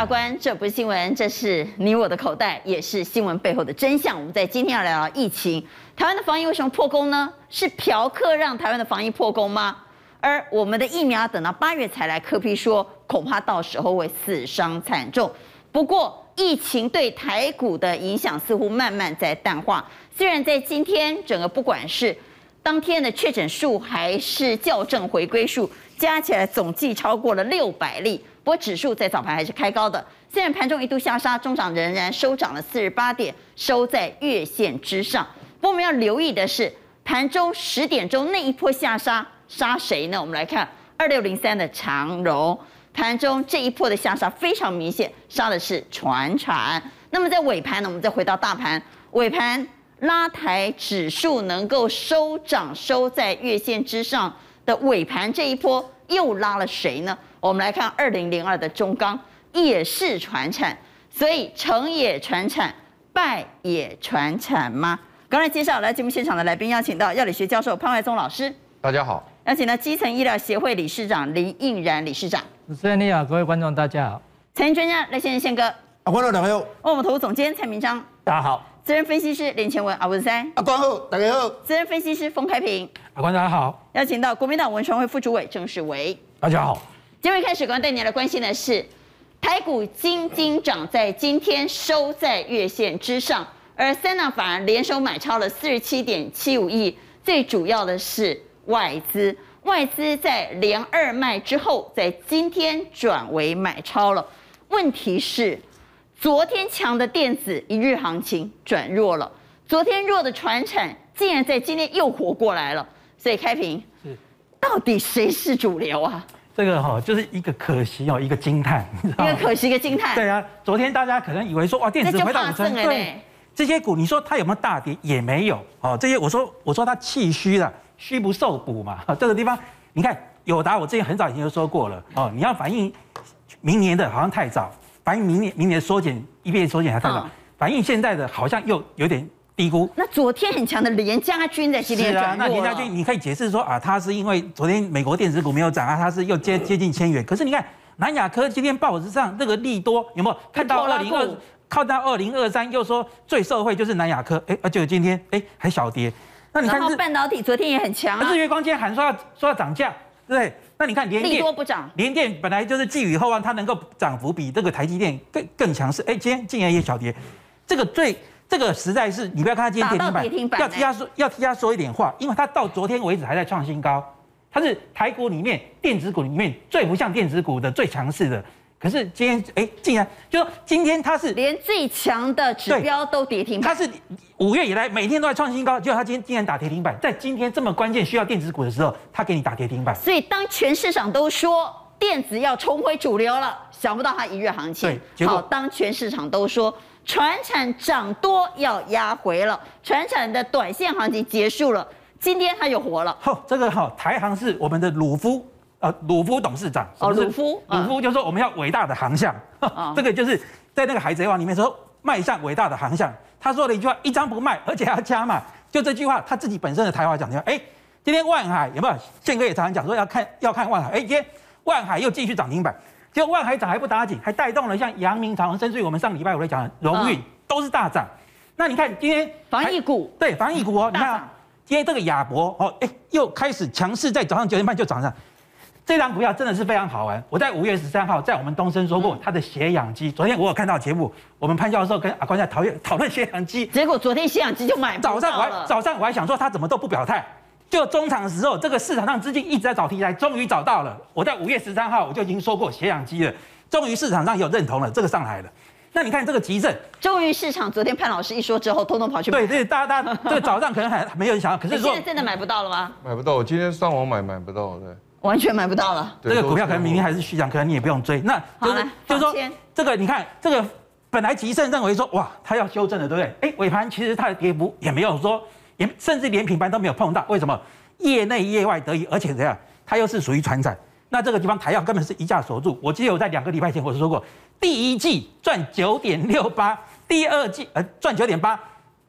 大官，这不是新闻，这是你我的口袋，也是新闻背后的真相。我们在今天要聊聊疫情，台湾的防疫为什么破功呢？是嫖客让台湾的防疫破功吗？而我们的疫苗要等到八月才来，柯批说恐怕到时候会死伤惨重。不过疫情对台股的影响似乎慢慢在淡化，虽然在今天整个不管是当天的确诊数还是校正回归数加起来总计超过了六百例。不过指数在早盘还是开高的，虽然盘中一度下杀，中涨仍然收涨了四十八点，收在月线之上。不过我们要留意的是，盘中十点钟那一波下杀杀谁呢？我们来看二六零三的长荣，盘中这一波的下杀非常明显，杀的是传产。那么在尾盘呢，我们再回到大盘，尾盘拉抬指数能够收涨，收在月线之上的尾盘这一波又拉了谁呢？我们来看二零零二的中钢也是传产，所以成也传产，败也传产吗？刚才介绍来节目现场的来宾，邀请到药理学教授潘怀宗老师，大家好；邀请到基层医疗协会理事长林应然理事长，主持人你好，各位观众大家好；财经专家赖先生宪哥，啊，观众大家好；万宝投资总监蔡明章，大家好；资深分析师林前文阿文三，阿，观众好，大家好；资深分析师封开平，阿，观众大家好；邀请到国民党文传会副主委郑世维，大家好。今天开始，刚刚带你来关心的是台股金金涨，在今天收在月线之上，而三大法人联手买超了四十七点七五亿，最主要的是外资，外资在连二卖之后，在今天转为买超了。问题是，昨天强的电子一日行情转弱了，昨天弱的船产竟然在今天又活过来了，所以开平到底谁是主流啊？这个哈就是一个可惜哦，一个惊叹，一个可惜，一个惊叹。对啊，昨天大家可能以为说哇，电子回到五成，对，这些股你说它有没有大跌？也没有哦。这些我说我说它气虚了，虚不受补嘛。这个地方你看友达，我之前很早以前就说过了哦。你要反映明年的好像太早，反映明年明年的缩减一遍缩减还太早，反映现在的好像又有点。低估。那昨天很强的联家军在今天转弱。是啊，那联家军你可以解释说啊，它是因为昨天美国电子股没有涨啊，它是又接接近千元。可是你看南亚科今天报纸上那个利多有没有看到二零二？靠到二零二三又说最受惠就是南亚科，哎，而且今天哎还小跌。那你看是半导体昨天也很强啊。日月光今天喊说要说要涨价，对不对？那你看联电利多不涨，联电本来就是寄予厚望，它能够涨幅比这个台积电更更强势，哎，今天竟然也小跌，这个最。这个实在是，你不要看它今天跌停板，要替他说，要替他说一点话，因为它到昨天为止还在创新高，它是台股里面电子股里面最不像电子股的最强势的。可是今天，哎，竟然就说今天它是连最强的指标都跌停板，它是五月以来每天都在创新高，结果它今天竟然打跌停板，在今天这么关键需要电子股的时候，它给你打跌停板。所以当全市场都说电子要重回主流了，想不到它一月行情。对，好，当全市场都说。传产涨多要压回了，船产的短线行情结束了，今天它又活了。吼、哦，这个哈、哦，台航是我们的鲁夫，呃，鲁夫董事长。哦，鲁夫，鲁夫就说我们要伟大的航向，哦、这个就是在那个海贼王里面说迈向伟大的航向。他说了一句话，一张不卖，而且要加码，就这句话，他自己本身的台话讲的。哎，今天万海有没有？宪哥也常常讲说要看要看万海，哎，今天万海又继续涨停板。就万海涨还不打紧，还带动了像阳明、长荣，甚至于我们上礼拜我在讲的荣运都是大涨。那你看今天防疫股，对防疫股哦，你看、啊、今天这个亚博哦，哎又开始强势，在早上九点半就涨上。这张股票真的是非常好玩。我在五月十三号在我们东升说过，它的血氧机。昨天我有看到节目，我们潘教授跟阿关在讨论讨论血氧机，结果昨天血氧机就买。早上我还早上我还想说他怎么都不表态。就中场的时候，这个市场上资金一直在找题材，终于找到了。我在五月十三号我就已经说过血氧机了，终于市场上有认同了，这个上来了。那你看这个急症，终于市场昨天潘老师一说之后，通通跑去买。对对，大家大家这个早上可能还没有人想到，可是说现在真的买不到了吗？买不到，我今天上网买买不到，对，完全买不到了。这个股票可能明天还是续涨，可能你也不用追。那就是就是说，这个你看这个本来急症认为说哇，它要修正了，对不对？哎，尾盘其实它的跌幅也没有说，也甚至连品牌都没有碰到，为什么？业内业外得益，而且怎样？它又是属于传产，那这个地方台药根本是一价锁住。我记得我在两个礼拜前我就说过，第一季赚九点六八，第二季呃赚九点八，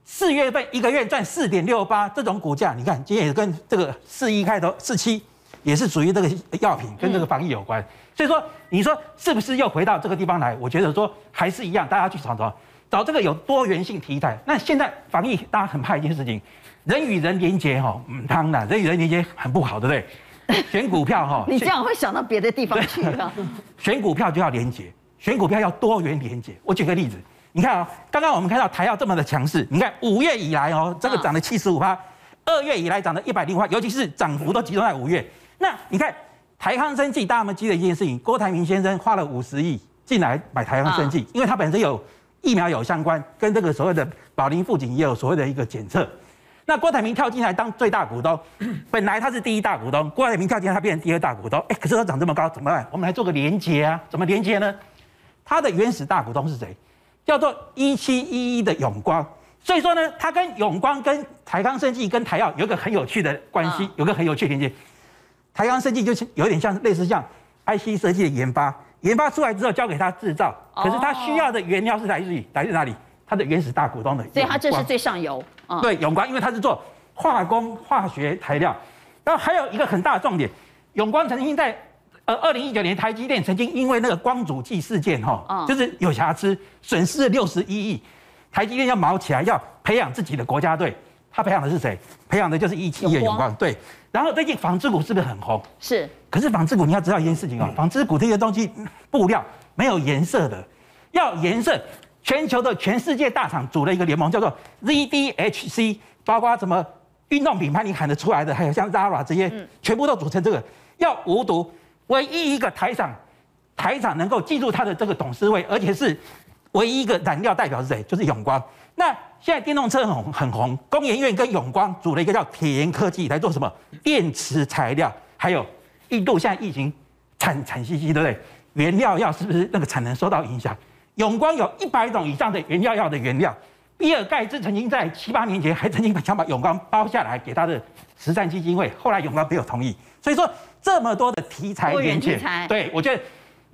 四月份一个月赚四点六八，这种股价你看今天也跟这个四一开头四七也是属于这个药品跟这个防疫有关。所以说，你说是不是又回到这个地方来？我觉得说还是一样，大家去找找找这个有多元性题材。那现在防疫大家很怕一件事情，人与人连接哈，嗯，当然人与人连接很不好，对不对？选股票哈，你这样会想到别的地方去了。选股票就要连接，选股票要多元连接。我举个例子，你看啊，刚刚我们看到台药这么的强势，你看五月以来哦，这个涨了七十五趴，二月以来涨了一百零五趴，尤其是涨幅都集中在五月。那你看。台康生技，大家有没记得一件事情？郭台铭先生花了五十亿进来买台康生技，因为他本身有疫苗有相关，跟这个所谓的保林富锦也有所谓的一个检测。那郭台铭跳进来当最大股东，本来他是第一大股东，郭台铭跳进来他变成第二大股东，哎，可是他涨这么高怎么办？我们来做个连结啊，怎么连结呢？他的原始大股东是谁？叫做一七一一的永光。所以说呢，他跟永光、跟台康生技、跟台药有一个很有趣的关系，有个很有趣的连接。台康设计就是有点像类似像 IC 设计的研发，研发出来之后交给他制造，可是他需要的原料是来自于来自哪里？他的原始大股东的，所以他这是最上游。对，永光，因为他是做化工化学材料。然后还有一个很大的重点，永光曾经在呃二零一九年台积电曾经因为那个光阻剂事件哈，就是有瑕疵，损失了六十一亿，台积电要毛起来要培养自己的国家队，他培养的是谁？培养的就是一期的永光，对。然后最近纺织股是不是很红？是。可是纺织股你要知道一件事情哦，纺织股这些东西布料没有颜色的，要颜色。全球的全世界大厂组了一个联盟，叫做 ZDHC，包括什么运动品牌你喊得出来的，还有像 Zara 这些，全部都组成这个。要无毒，唯一一个台厂，台厂能够记住它的这个董事会，而且是唯一一个燃料代表是谁？就是永光。那现在电动车很红，很红，工研院跟永光组了一个叫铁研科技来做什么？电池材料，还有印度现在疫情惨惨兮兮，对不对？原料要是不是那个产能受到影响？永光有一百种以上的原料药的原料，比尔盖茨曾经在七八年前还曾经想把永光包下来给他的慈善基金会，后来永光没有同意。所以说这么多的题材连接，对我觉得。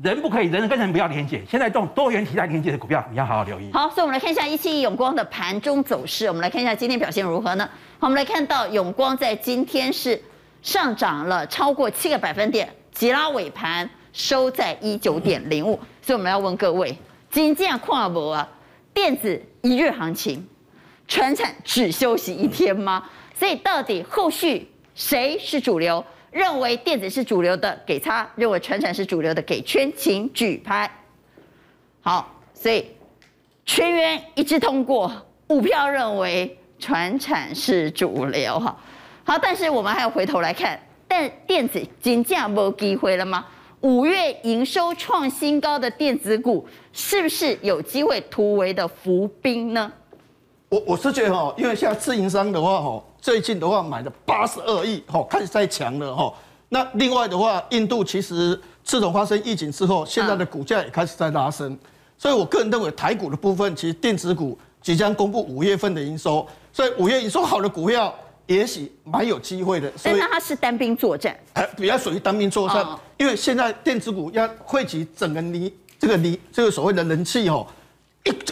人不可以，人跟人不要连接。现在这种多元题材连接的股票，你要好好留意。好，所以我们来看一下一七一永光的盘中走势。我们来看一下今天表现如何呢？好，我们来看到永光在今天是上涨了超过七个百分点，急拉尾盘收在一九点零五。所以我们要问各位：金价跨博啊，电子一日行情，传产只休息一天吗？所以到底后续谁是主流？认为电子是主流的给叉，认为传产是主流的给圈，请举牌。好，所以全员一致通过，五票认为传产是主流哈。好，但是我们还要回头来看，但电子金价没机会了吗？五月营收创新高的电子股，是不是有机会突围的伏兵呢？我我是觉得哈，因为像自营商的话哈。最近的话买了八十二亿，哈，开始在强了哈。那另外的话，印度其实自从发生疫情之后，现在的股价也开始在拉升。所以我个人认为，台股的部分其实电子股即将公布五月份的营收，所以五月营收好的股票也许蛮有机会的。所以那它是单兵作战，哎，比较属于单兵作战，因为现在电子股要汇集整个你这个你这个所谓的人气哦。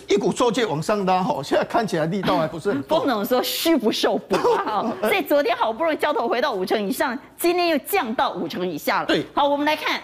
一一股作劲往上拉，吼，现在看起来力道还不是。不能说虚不受补啊，所以昨天好不容易交投回到五成以上，今天又降到五成以下了。对，好，我们来看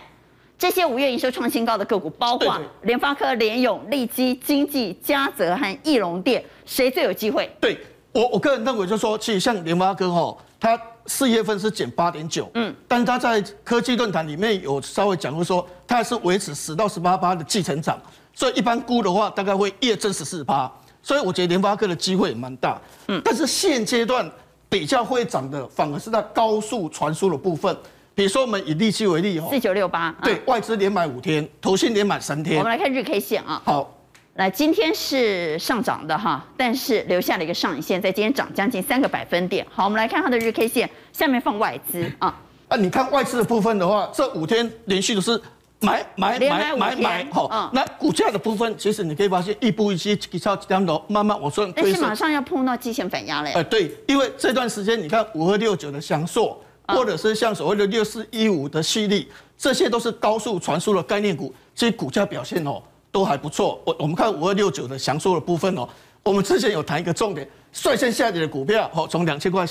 这些五月营收创新高的个股，包括联发科、联咏、利基、经济、嘉泽和翼龙电，谁最有机会？对我，我个人认为就是说，其实像联发科哈，它四月份是减八点九，嗯，但是它在科技论坛里面有稍微讲过说，它还是维持十到十八趴的季成长。所以一般估的话，大概会月增十四趴，所以我觉得联发科的机会也蛮大。嗯，但是现阶段比较会涨的，反而是在高速传输的部分。比如说我们以利息为例，四九六八，对，外资连买五天，投信连买三天。我们来看日 K 线啊。好，来，今天是上涨的哈，但是留下了一个上影线，在今天涨将近三个百分点。好，我们来看它的日 K 线，下面放外资啊。啊，你看外资的部分的话，这五天连续都是。买买买买买，好，嗯、那股价的部分，其实你可以发现，一步一些几超几两头，慢慢我说，但是马上要碰到季线反压了。哎、呃，对，因为这段时间你看五二六九的祥硕，或者是像所谓的六四一五的矽力，这些都是高速传输的概念股，这些股价表现哦都还不错。我我们看五二六九的详说的部分哦，我们之前有谈一个重点，率先下跌的股票，好，从两千块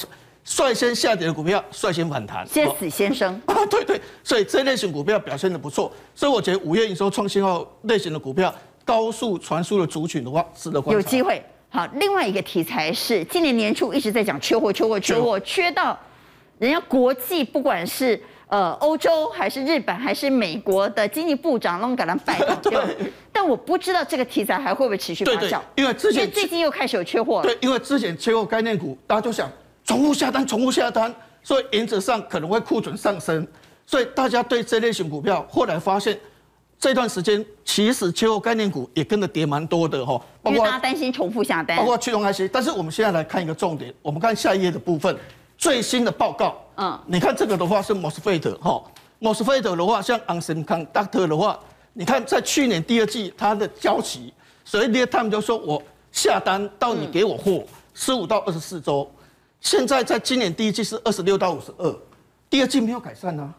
率先下跌的股票率先反弹，先死先生 啊，对对，所以这类型股票表现的不错，所以我觉得五月营收创新高类型的股票，高速传输的族群的话，值得关注。有机会。好，另外一个题材是今年年初一直在讲缺货，缺货，缺货，缺到人家国际不管是呃欧洲还是日本还是美国的经济部长弄给他拜 访掉。但我不知道这个题材还会不会持续发酵，因为之前最近又开始有缺货了。对，因为之前缺货概念股，大家就想重复下单，重复下单，所以原则上可能会库存上升，所以大家对这类型股票后来发现。这段时间其实缺货概念股也跟着跌蛮多的哈，因为大家担心重复下单，包括驱动 IC。但是我们现在来看一个重点，我们看下一页的部分，最新的报告。嗯，你看这个的话是 MOSFET 哈，MOSFET 的话像 ON Semiconductor 的话，你看在去年第二季它的交期，所以他们就说我下单到你给我货十五到二十四周，现在在今年第一季是二十六到五十二，第二季没有改善啊，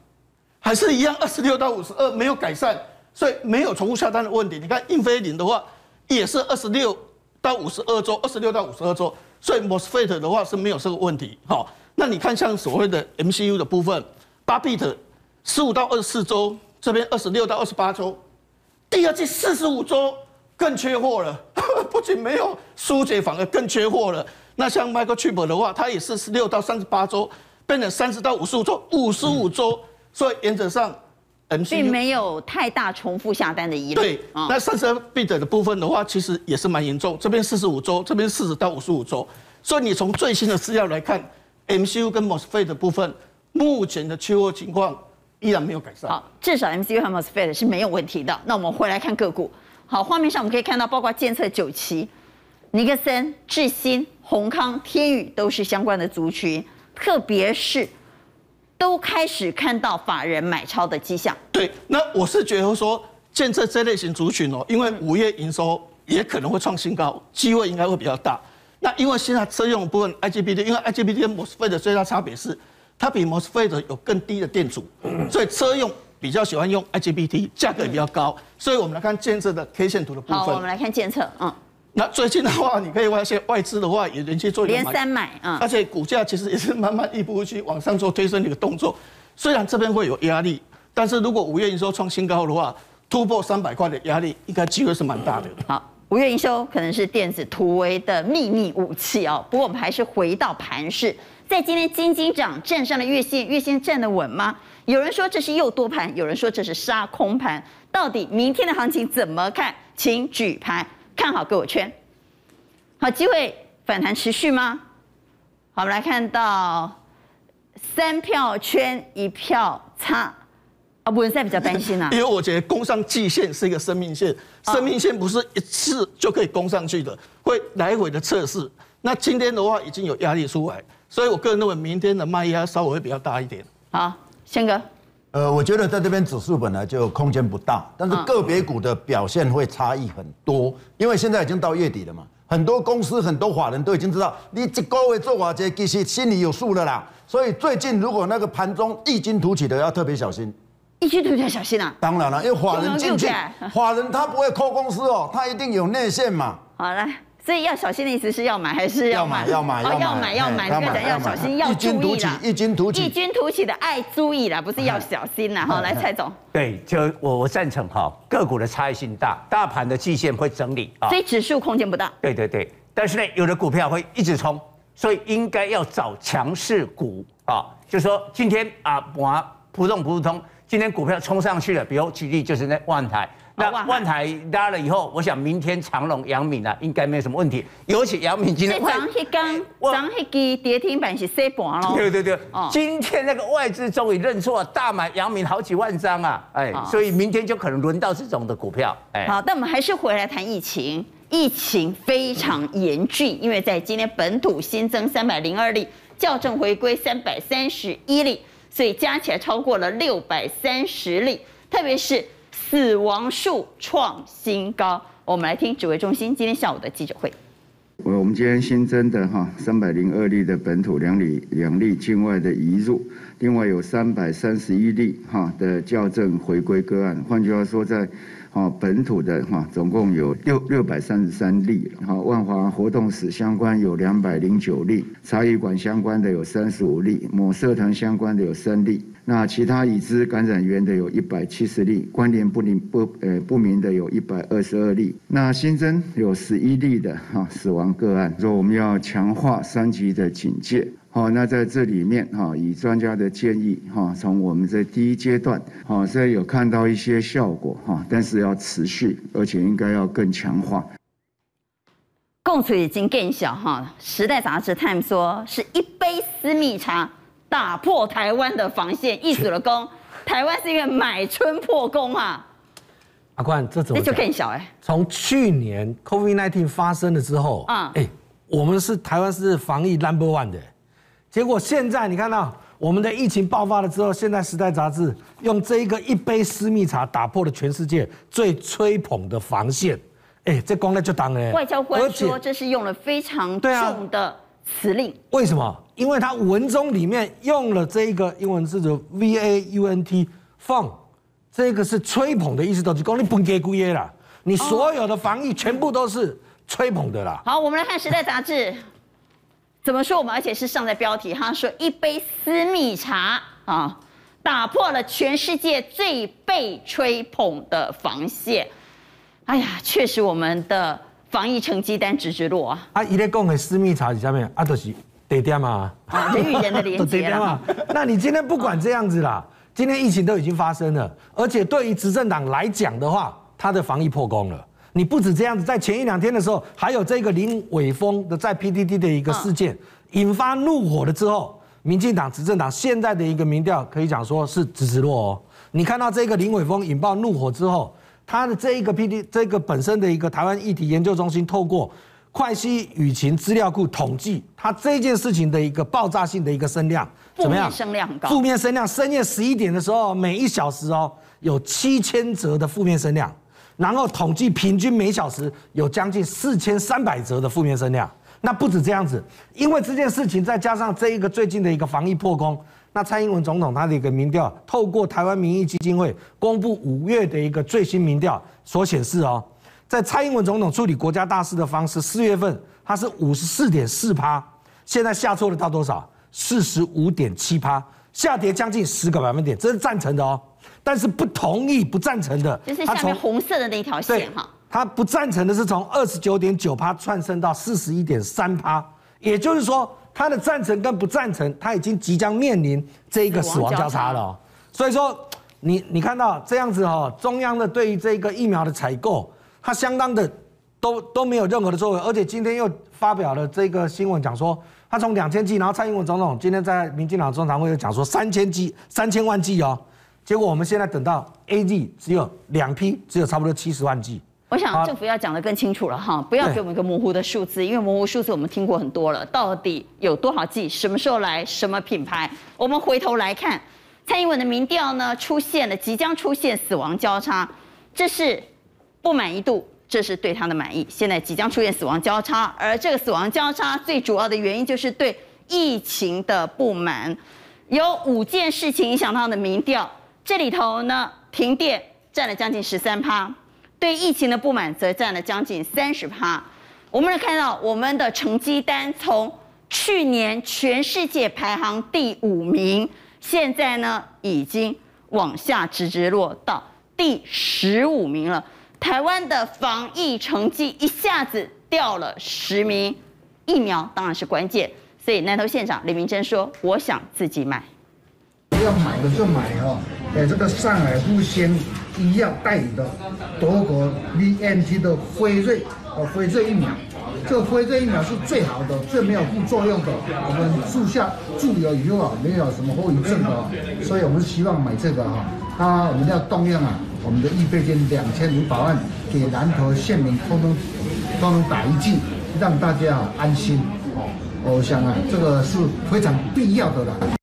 还是一样二十六到五十二没有改善。所以没有重复下单的问题。你看英飞凌的话，也是二十六到五十二周，二十六到五十二周。所以 MOSFET 的话是没有这个问题。好，那你看像所谓的 MCU 的部分，八 bit 十五到二十四周，这边二十六到二十八周，第二季四十五周更缺货了。不仅没有疏解，反而更缺货了。那像 Microchip 的话，它也是十六到三十八周，变成三十到五十五周，五十五周。所以原则上。并没有太大重复下单的疑虑。对，那三十二 bit 的部分的话，其实也是蛮严重。这边四十五周，这边四十到五十五周。所以你从最新的资料来看，MCU 跟 MOSFET 的部分，目前的缺货情况依然没有改善。好，至少 MCU 和 MOSFET 是没有问题的。那我们回来看个股。好，画面上我们可以看到，包括建测九旗、尼克森、智新、宏康、天宇都是相关的族群，特别是。都开始看到法人买超的迹象。对，那我是觉得说，建设这类型族群哦，因为五月营收也可能会创新高，机会应该会比较大。那因为现在车用的部分 IGBT，因为 IGBT 跟 MOSFET 的最大差别是，它比 MOSFET 有更低的电阻，所以车用比较喜欢用 IGBT，价格也比较高。所以我们来看建设的 K 线图的部分。好，我们来看建测，嗯。那最近的话，你可以发现外资的话也连续做连三买，啊，而且股价其实也是慢慢一步一步往上做推升的一个动作。虽然这边会有压力，但是如果五月营收创新高的话，突破三百块的压力，应该机会是蛮大的。好，五月营收可能是电子突围的秘密武器哦。不过我们还是回到盘势，在今天金金涨站上了月线，月线站得稳吗？有人说这是诱多盘，有人说这是杀空盘，到底明天的行情怎么看？请举牌。看好给我圈，好，机会反弹持续吗？好，我们来看到三票圈一票差啊，文赛比较担心啊，因为我觉得攻上季线是一个生命线，生命线不是一次就可以攻上去的，会来回的测试。那今天的话已经有压力出来，所以我个人认为明天的卖压稍微会比较大一点。好，宪哥。呃，我觉得在这边指数本来就空间不大，但是个别股的表现会差异很多，因为现在已经到月底了嘛，很多公司、很多法人都已经知道你这个月做瓦这其实心里有数了啦。所以最近如果那个盘中异军突起的，要特别小心。异军突起要小心啊！当然了，因为法人进去，法人他不会扣公司哦，他一定有内线嘛。好来。所以要小心的意思是要买还是要买？要买要买要买要买，你刚才要小心要注意啦。异军突起，异军突起的爱注意啦，不是要小心啦。好，来蔡总。对，就我我赞成哈，个股的差异性大，大盘的季线会整理啊，所以指数空间不大。对对对，但是呢，有的股票会一直冲，所以应该要找强势股啊。就是说今天啊，我普通普通，今天股票冲上去了，比如举例就是那万台。那万台拉了以后，我想明天长隆、阳明啊，应该没有什么问题。尤其阳明今天涨一根，涨一根跌停板是洗盘咯。对对对，哦、今天那个外资终于认错，大买阳明好几万张啊，哎，哦、所以明天就可能轮到这种的股票。哎，好，但我们还是回来谈疫情，疫情非常严峻，因为在今天本土新增三百零二例，校正回归三百三十一例，所以加起来超过了六百三十例，特别是。死亡数创新高，我们来听指挥中心今天下午的记者会。我我们今天新增的哈三百零二例的本土两例两例境外的移入，另外有三百三十一例哈的校正回归个案。换句话说，在哈，本土的哈总共有六六百三十三例，哈，万华活动史相关有两百零九例，茶艺馆相关的有三十五例，某社团相关的有三例，那其他已知感染源的有一百七十例，关联不明不呃不明的有一百二十二例，那新增有十一例的哈死亡个案，说我们要强化三级的警戒。好，那在这里面哈，以专家的建议哈，从我们这第一阶段，好，虽然有看到一些效果哈，但是要持续，而且应该要更强化。共处已经更小哈，《时代》杂志 Time 说是一杯私密茶打破台湾的防线，一举了功。台湾是因为买春破功啊。阿冠，这怎么？那就更小哎。从去年 COVID-19 发生了之后啊，哎，我们是台湾是防疫 Number One 的。结果现在你看到我们的疫情爆发了之后，现在《时代》杂志用这一个一杯私密茶打破了全世界最吹捧的防线。哎，这功了就当了。外交官说这是用了非常重的辞令。为什么？因为他文中里面用了这一个英文字的 V A U N T Fun，这个是吹捧的意思，都是讲你本给姑耶啦，你所有的防疫全部都是吹捧的啦。好，我们来看《时代》杂志。怎么说我们？而且是上在标题，他说一杯私密茶啊，打破了全世界最被吹捧的防线。哎呀，确实我们的防疫成绩单直直落啊！啊，伊咧讲的私密茶是啥物？啊，就是地点嘛，人与人的连接嘛。那你今天不管这样子啦，今天疫情都已经发生了，而且对于执政党来讲的话，他的防疫破功了。你不止这样子，在前一两天的时候，还有这个林伟峰的在 PTT 的一个事件，引发怒火了之后，民进党执政党现在的一个民调可以讲说是直直落哦。你看到这个林伟峰引爆怒火之后，他的这一个 PT 这个本身的一个台湾议题研究中心透过快西舆情资料库统计，他这件事情的一个爆炸性的一个声量怎么样？声量很高。负面声量，深夜十一点的时候，每一小时哦有七千则的负面声量。然后统计平均每小时有将近四千三百则的负面声量，那不止这样子，因为这件事情再加上这一个最近的一个防疫破功，那蔡英文总统他的一个民调，透过台湾民意基金会公布五月的一个最新民调所显示哦，在蔡英文总统处理国家大事的方式，四月份他是五十四点四趴，现在下挫了到多少？四十五点七趴，下跌将近十个百分点，这是赞成的哦。但是不同意、不赞成的，就是下面红色的那一条线哈。他不赞成的是从二十九点九趴窜升到四十一点三趴，也就是说，他的赞成跟不赞成，他已经即将面临这一个死亡交叉了。所以说，你你看到这样子哈，中央的对于这个疫苗的采购，他相当的都都没有任何的作为，而且今天又发表了这个新闻，讲说他从两千剂，然后蔡英文总统今天在民进党中常会又讲说三千剂、三千万剂哦。结果我们现在等到 A G 只有两批，只有差不多七十万剂。我想政府要讲得更清楚了哈，不要给我们一个模糊的数字，因为模糊数字我们听过很多了。到底有多少剂？什么时候来？什么品牌？我们回头来看，蔡英文的民调呢，出现了即将出现死亡交叉，这是不满意度，这是对他的满意。现在即将出现死亡交叉，而这个死亡交叉最主要的原因就是对疫情的不满，有五件事情影响他的民调。这里头呢，停电占了将近十三趴，对疫情的不满则占了将近三十趴。我们能看到我们的成绩单，从去年全世界排行第五名，现在呢已经往下直直落到第十五名了。台湾的防疫成绩一下子掉了十名，疫苗当然是关键。所以南投县长李明珍说：“我想自己买。”要买的就买哦，哎，这个上海复星医药代理的德国 BNT 的辉瑞，呃，辉瑞疫苗，这个辉瑞疫苗是最好的，最没有副作用的，我们注下注了以后啊，没有什么后遗症的，所以我们希望买这个哈，啊我们要动用啊，我们的预备金两千五百万给南投县民通通都能打一剂，让大家啊安心。哦，我想啊，这个是非常必要的了。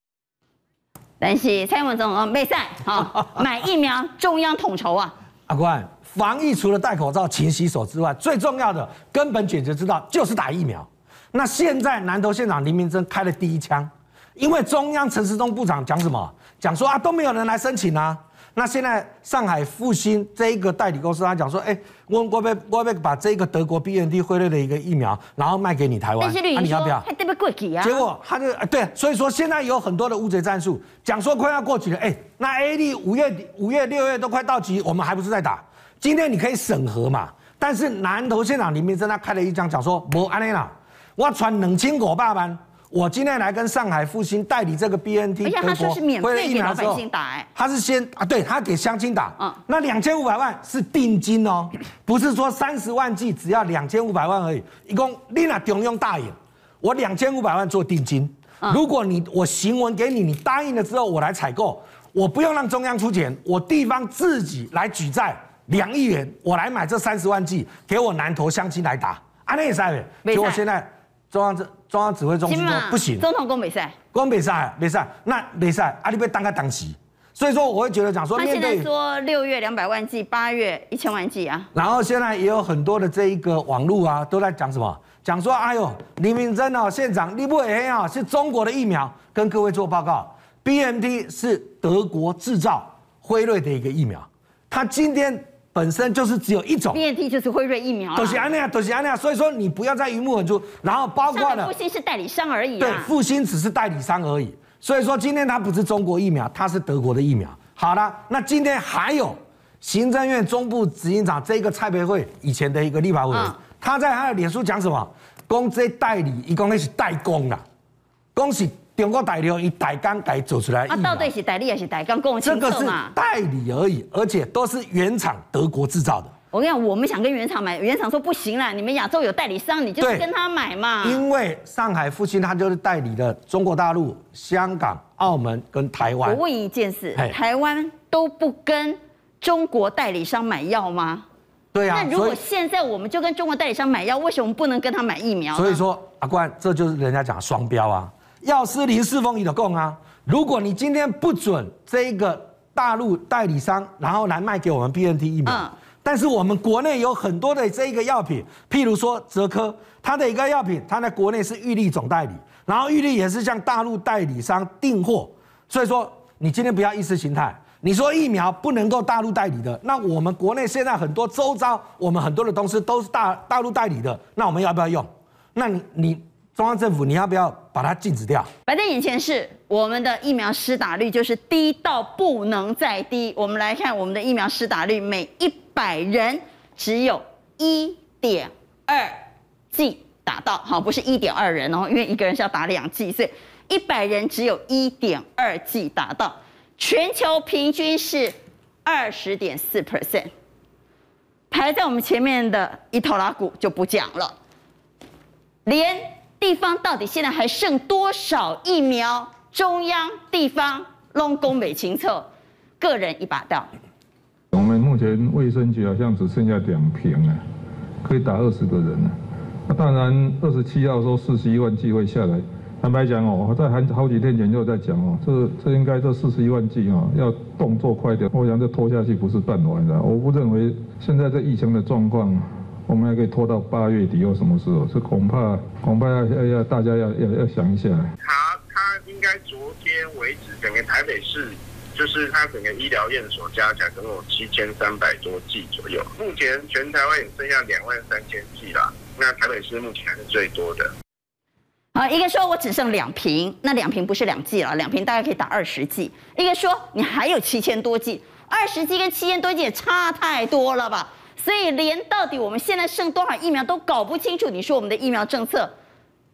但是蔡英文总统没赛，好 买疫苗，中央统筹啊。阿官，防疫除了戴口罩、勤洗手之外，最重要的根本解决之道就是打疫苗。那现在南投县长林明珍开了第一枪，因为中央陈时中部长讲什么？讲说啊都没有人来申请啊。那现在上海复星这一个代理公司，他讲说，哎，我我被我被把这个德国 BNT 辉瑞的一个疫苗，然后卖给你台湾，那、啊、你要不要？还特别过期啊！结果他就对，所以说现在有很多的乌贼战术，讲说快要过期了，哎，那 A D 五月底、五月、六月都快到期，我们还不是在打？今天你可以审核嘛？但是南投县长林明正他开了一张讲说，无安尼啦，我传两千五百万。我今天来跟上海复星代理这个 BNT，而且他说是免费给老百姓打，哎，他是先啊，对他给乡亲打，嗯，那两千五百万是定金哦，不是说三十万剂只要两千五百万而已，一共你那中用大爷，我两千五百万做定金，如果你我行文给你，你答应了之后我来采购，我不用让中央出钱，我地方自己来举债两亿元，我来买这三十万剂给我南投乡亲来打，啊，那也是，结果现在中央这。中央指挥中心说不行，总统公比赛，公比赛，比赛，那比赛，啊，你被当个党旗，所以说我会觉得讲说，他现在说六月两百万剂，八月一千万剂啊，然后现在也有很多的这一个网络啊，都在讲什么，讲说，哎呦，李明真哦，县长，你不会啊，是中国的疫苗，跟各位做报告，B M T 是德国制造，辉瑞的一个疫苗，他今天。本身就是只有一种，BNT 就是辉瑞疫苗，都是安那，都是安那，所以说你不要再鱼目混珠，然后包括了复星是代理商而已，对，复星只是代理商而已，所以说今天它不是中国疫苗，它是德国的疫苗。好了，那今天还有行政院中部执行长这个蔡培慧以前的一个立法委员，他在他的脸书讲什么？公这代理一共那是代工啦，恭喜。中国代理以代工改走出来，啊，到底是代理还是代工？跟我这个是代理而已，而且都是原厂德国制造的。我跟你讲，我们想跟原厂买，原厂说不行啦，你们亚洲有代理商，你就跟他买嘛。因为上海复兴他就是代理的中国大陆、香港、澳门跟台湾。我问一件事，台湾都不跟中国代理商买药吗？对啊。那如果现在我们就跟中国代理商买药，为什么不能跟他买疫苗？所以说，阿冠，这就是人家讲双标啊。药师林世峰你的供啊！如果你今天不准这一个大陆代理商，然后来卖给我们 BNT 疫苗，嗯、但是我们国内有很多的这一个药品，譬如说哲科，它的一个药品，它在国内是玉立总代理，然后玉立也是向大陆代理商订货，所以说你今天不要意识形态，你说疫苗不能够大陆代理的，那我们国内现在很多周遭我们很多的东西都是大大陆代理的，那我们要不要用？那你你。中央政府，你要不要把它禁止掉？摆在眼前是我们的疫苗施打率，就是低到不能再低。我们来看我们的疫苗施打率，每一百人只有一点二剂打到，好，不是一点二人哦，因为一个人是要打两剂，所以一百人只有一点二剂打到。全球平均是二十点四 percent，排在我们前面的一头拉股就不讲了，连。地方到底现在还剩多少疫苗？中央、地方拢公北清测，个人一把刀。我们目前卫生局好像只剩下两瓶了，可以打二十个人了。那当然，二十七号说四十一万剂会下来。坦白讲哦，我在好好几天前就在讲哦，这这应该这四十一万剂哦，要动作快点。我想这拖下去不是办完的。我不认为现在这疫情的状况。我们还可以拖到八月底又什么时候？这恐怕恐怕要要要大家要要要想一下。他他应该昨天为止，整个台北市就是他整个医疗院所加起来，总共有七千三百多剂左右。目前全台湾也剩下两万三千剂啦，那台北市目前还是最多的。啊，一个说我只剩两瓶，那两瓶不是两剂了，两瓶大概可以打二十剂。一个说你还有七千多剂，二十剂跟七千多剂也差太多了吧？所以连到底我们现在剩多少疫苗都搞不清楚，你说我们的疫苗政策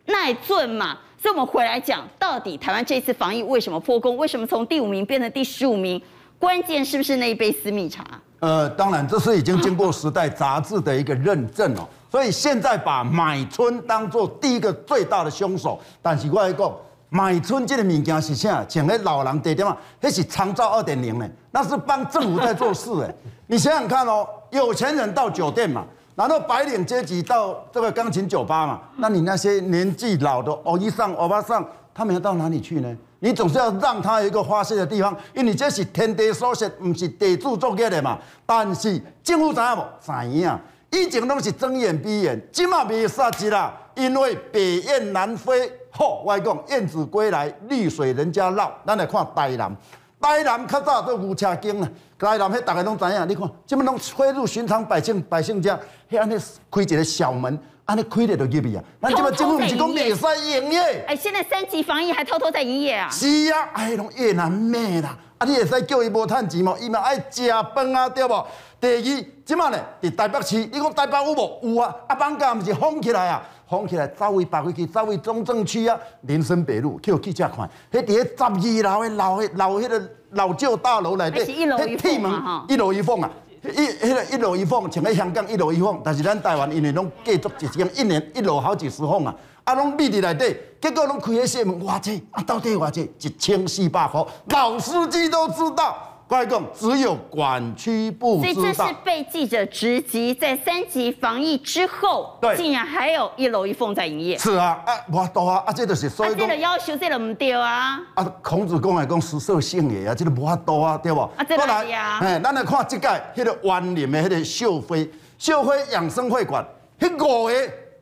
耐准吗？所以我们回来讲，到底台湾这次防疫为什么破功？为什么从第五名变成第十五名？关键是不是那一杯私密茶？呃，当然这是已经经过时代杂志的一个认证哦。所以现在把买春当做第一个最大的凶手，但是我来讲。买春这个物件是啥？像那老人地点嘛，那是长照二点零呢，那是帮政府在做事哎。你想想看哦，有钱人到酒店嘛，然后白领阶级到这个钢琴酒吧嘛，那你那些年纪老的欧吉桑、欧巴桑，他们要到哪里去呢？你总是要让他有一个发泄的地方，因为你这是天地所设，不是地主作业的嘛。但是政府知影无？知影，以前拢是睁眼闭眼，今嘛没杀鸡啦，因为北雁南飞。吼，我讲燕子归来，绿水人家绕。咱来看台南，台南较早做牛车经啊，台南迄大家拢知影，你看，即么拢飞入寻常百姓百姓家，迄安尼开一个小门，安尼开咧就入去啊。咱即么政府毋是讲袂使营业？哎，现在三级防疫还偷偷在营业啊？是啊，哎，拢越南咩啦？啊，你会使叫伊无趁钱无？伊嘛爱食饭啊，对无？第二，即么呢？伫台北市，你讲台北有无？有啊，啊，艋舺毋是封起来啊？封起来，走位爬回去，走去中正区啊，林森北路，去有记者看，迄伫咧十二楼的楼的老迄个老旧大楼内底，迄铁门一楼一缝啊，一迄个一楼一缝，像喺香港一楼一缝，但是咱台湾因为拢继续一间一年一楼好几十缝啊，啊拢密伫内底，结果拢开个细门，偌济啊，到底偌济？一千四百块，老司机都知道。外公只有管区部知道，所以这是被记者直击，在三级防疫之后，对，竟然还有一楼一凤在营业。是啊，啊，无多啊，啊，这就是所以讲。啊，这个要求，这个唔对啊。啊，孔子讲来讲，食色性也啊，这个无多啊，对不？啊，这个是啊。哎，咱来看这届，迄个万林的迄个秀辉，秀辉养生会馆，迄五个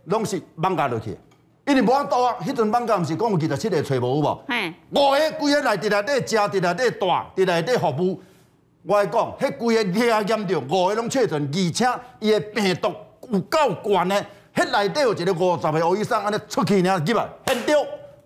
拢是放假落去。因为无法度啊，迄阵放假毋是讲有二十七个找无有无？嘿，五个规个来伫内底食，伫内底住，伫内底服务。我来讲，迄规个厉严重，五个拢确诊，而且伊的病毒有够悬的。迄内底有一个五十个学医生安尼出去呢，入来现场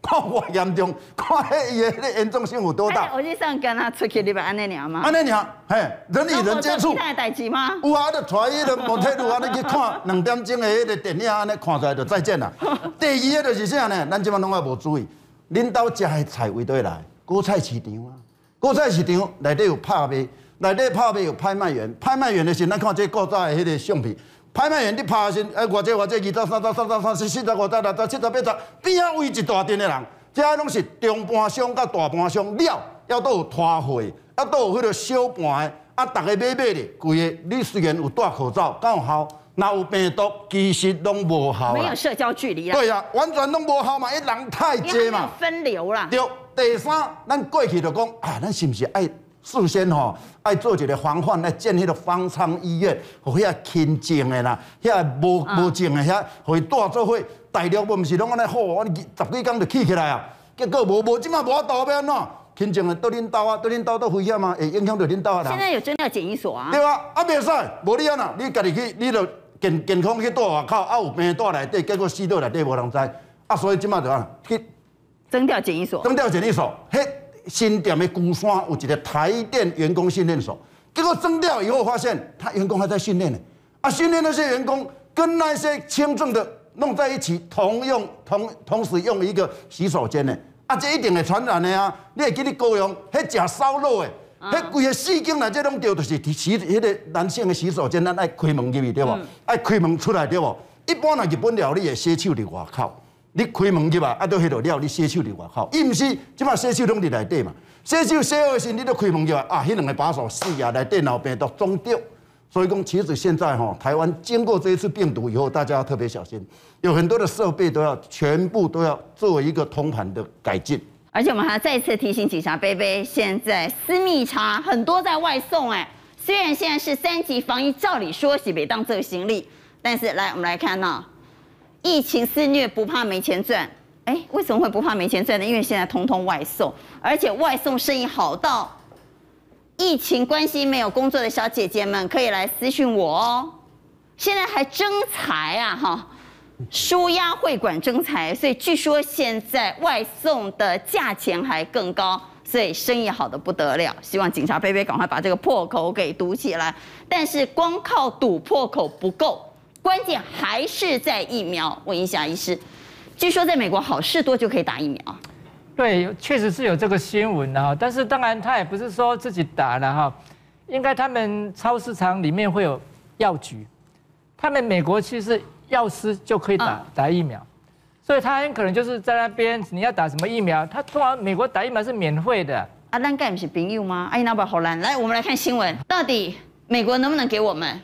看偌严重，看迄伊个迄个严重性有多大。我就想跟他出去入来安尼尔吗？安尼尔，嘿，人与人接触。其他代志吗？有啊，就带伊个摩铁路安尼去看两点钟的迄个电影，安尼看出来就再见啦。第二个就是啥呢？咱即摆拢也无注意，恁兜食的菜为对来，果菜市场啊，果菜市场内底有拍卖。内底拍卖有拍卖员，拍卖员的是，咱看这古早的迄个相片，拍卖员你拍的时，哎，偌济偌济，二十、三十、三十、三十、四十、五十、六十、七十、八十，边啊围一大阵的人，这拢是中盘商甲大盘商了，还都有拖货，啊，都有迄个小盘的，啊，逐个买买的，规个你虽然有戴口罩，敢有效？若有病毒，其实拢无效。没有社交距离啊。对啊，完全拢无效嘛，因人太济嘛。分流啦。对，第三，咱过去就讲，啊，咱是毋是爱？事先吼爱做一个防范，来建迄个方舱医院，互遐轻症的啦，遐无无症的遐，互伊带做伙。大陆无毋是拢安尼好，我十几工就起起来啊。结果无无即马无法度要安怎？轻症的到恁兜啊，到恁兜都危险啊，会影响到恁兜啊。现在有真的检疫所啊？对啊，啊袂使，无你安怎？你家己去，你就健健康去住外口，啊有病住内底，结果死到内底无人知。啊，所以即马就啊去征调检疫所，征调检疫所，嘿。新店的鼓山有一个台电员工训练所，结果征调以后发现，他员工还在训练呢。啊，训练那些员工跟那些轻症的弄在一起，同用同同时用一个洗手间呢。啊，这一定会传染的啊！你会记得高雄，迄食烧肉的，迄规个四间来这种掉就是洗迄个男性的洗手间，咱爱开门入去对不？爱开门出来对不？一般呢日本料理的洗手伫外口。你开门去吧，啊，都迄落了，你洗手伫外口，伊毋是，即马洗手拢伫内底嘛。洗手洗好时，你都开门去吧，啊，迄两个把手死啊，来电脑病毒中掉。所以讲，其实现在吼，台湾经过这一次病毒以后，大家要特别小心，有很多的设备都要全部都要做一个通盘的改进。而且我们还要再次提醒警察贝贝，现在私密茶很多在外送，哎，虽然现在是三级防疫，照理说是别当这个行李，但是来我们来看呢。疫情肆虐，不怕没钱赚。哎，为什么会不怕没钱赚呢？因为现在通通外送，而且外送生意好到疫情关系没有工作的小姐姐们可以来私讯我哦。现在还征才啊，哈，舒压会馆征才，所以据说现在外送的价钱还更高，所以生意好得不得了。希望警察贝贝赶快把这个破口给堵起来。但是光靠堵破口不够。关键还是在疫苗。问一下医师，据说在美国好事多就可以打疫苗。对，确实是有这个新闻啊。但是当然他也不是说自己打了哈，应该他们超市场里面会有药局，他们美国其实药师就可以打打疫苗，所以他很可能就是在那边你要打什么疫苗，他通常美国打疫苗是免费的。啊，那该不是朋友吗？哎，那不好难。来，我们来看新闻，到底美国能不能给我们？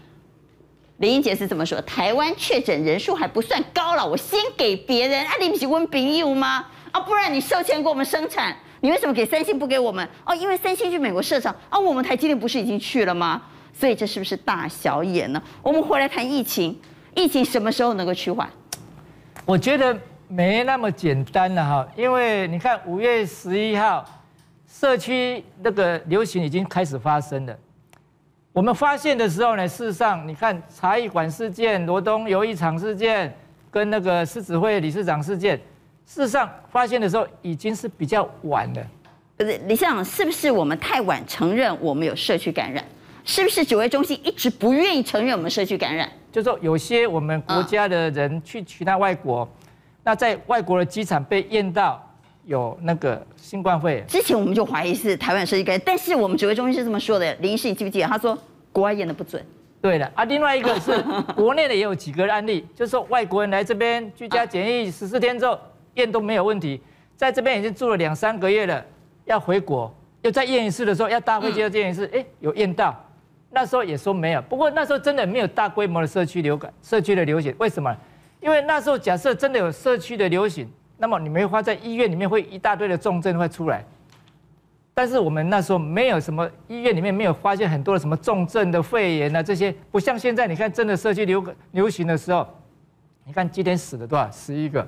林英杰是怎么说？台湾确诊人数还不算高了，我先给别人。啊，你不是温炳义吗？啊，不然你收钱给我们生产，你为什么给三星不给我们？哦，因为三星去美国设厂啊，我们台积电不是已经去了吗？所以这是不是大小眼呢？我们回来谈疫情，疫情什么时候能够趋缓？我觉得没那么简单了哈，因为你看五月十一号社区那个流行已经开始发生了。我们发现的时候呢，事实上你看茶艺馆事件、罗东游艺场事件跟那个狮子会理事长事件，事实上发现的时候已经是比较晚了。不是理事长，是不是我们太晚承认我们有社区感染？是不是指挥中心一直不愿意承认我们社区感染？就是说有些我们国家的人去其他外国，那在外国的机场被验到有那个新冠肺炎。之前我们就怀疑是台湾社区感染，但是我们指挥中心是这么说的。林医师，你记不记得？他说国外验的不准。对的啊，另外一个是 国内的也有几个案例，就是说外国人来这边居家检疫十四天之后验都没有问题，在这边已经住了两三个月了，要回国又再验一次的时候要搭飞机要验一次，哎，有验到。那时候也说没有，不过那时候真的没有大规模的社区流感、社区的流行。为什么？因为那时候假设真的有社区的流行，那么你没花在医院里面会一大堆的重症会出来。但是我们那时候没有什么医院里面没有发现很多的什么重症的肺炎啊这些，不像现在你看真的社区流流行的时候，你看今天死了多少？十一个，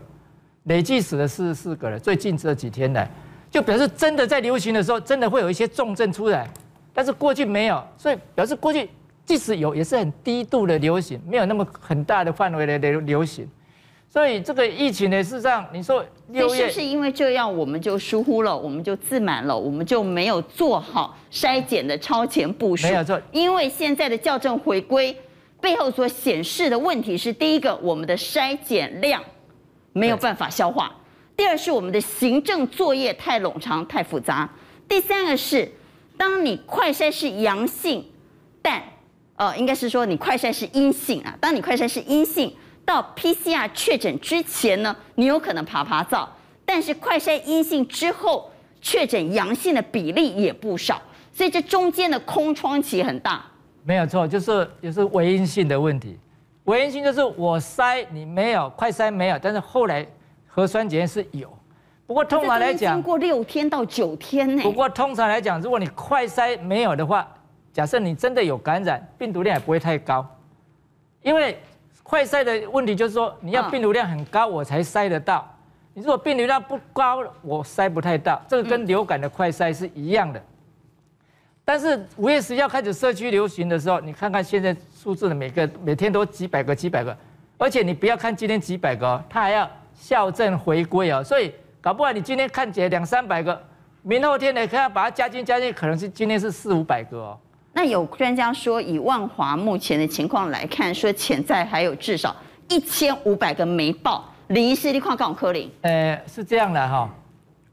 累计死了四十四个了。最近这几天来，就表示真的在流行的时候，真的会有一些重症出来。但是过去没有，所以表示过去即使有，也是很低度的流行，没有那么很大的范围的流流行。所以这个疫情呢，事实上你说六月是不是因为这样我们就疏忽了，我们就自满了，我们就没有做好筛检的超前部署？没有错，因为现在的校正回归背后所显示的问题是：第一个，我们的筛检量没有办法消化；第二是我们的行政作业太冗长、太复杂；第三个是。当你快筛是阳性，但呃，应该是说你快筛是阴性啊。当你快筛是阴性，到 PCR 确诊之前呢，你有可能爬爬灶，但是快筛阴性之后确诊阳性的比例也不少，所以这中间的空窗期很大。没有错，就是也是唯阴性的问题。唯阴性就是我筛你没有，快筛没有，但是后来核酸检验是有。不过通常来讲，经过六天到九天呢。不过通常来讲，如果你快筛没有的话，假设你真的有感染，病毒量也不会太高。因为快筛的问题就是说，你要病毒量很高，我才筛得到。你如果病毒量不高，我筛不太到。这个跟流感的快筛是一样的。但是五月十一号开始社区流行的时候，你看看现在数字的每个每天都几百个几百个，而且你不要看今天几百个哦，它还要校正回归哦，所以。搞不好你今天看起来两三百个，明后天呢，可要把它加进加进，可能是今天是四五百个哦。那有专家说，以万华目前的情况来看，说潜在还有至少一千五百个没报。林医师，你看看柯林。呃，是这样的哈，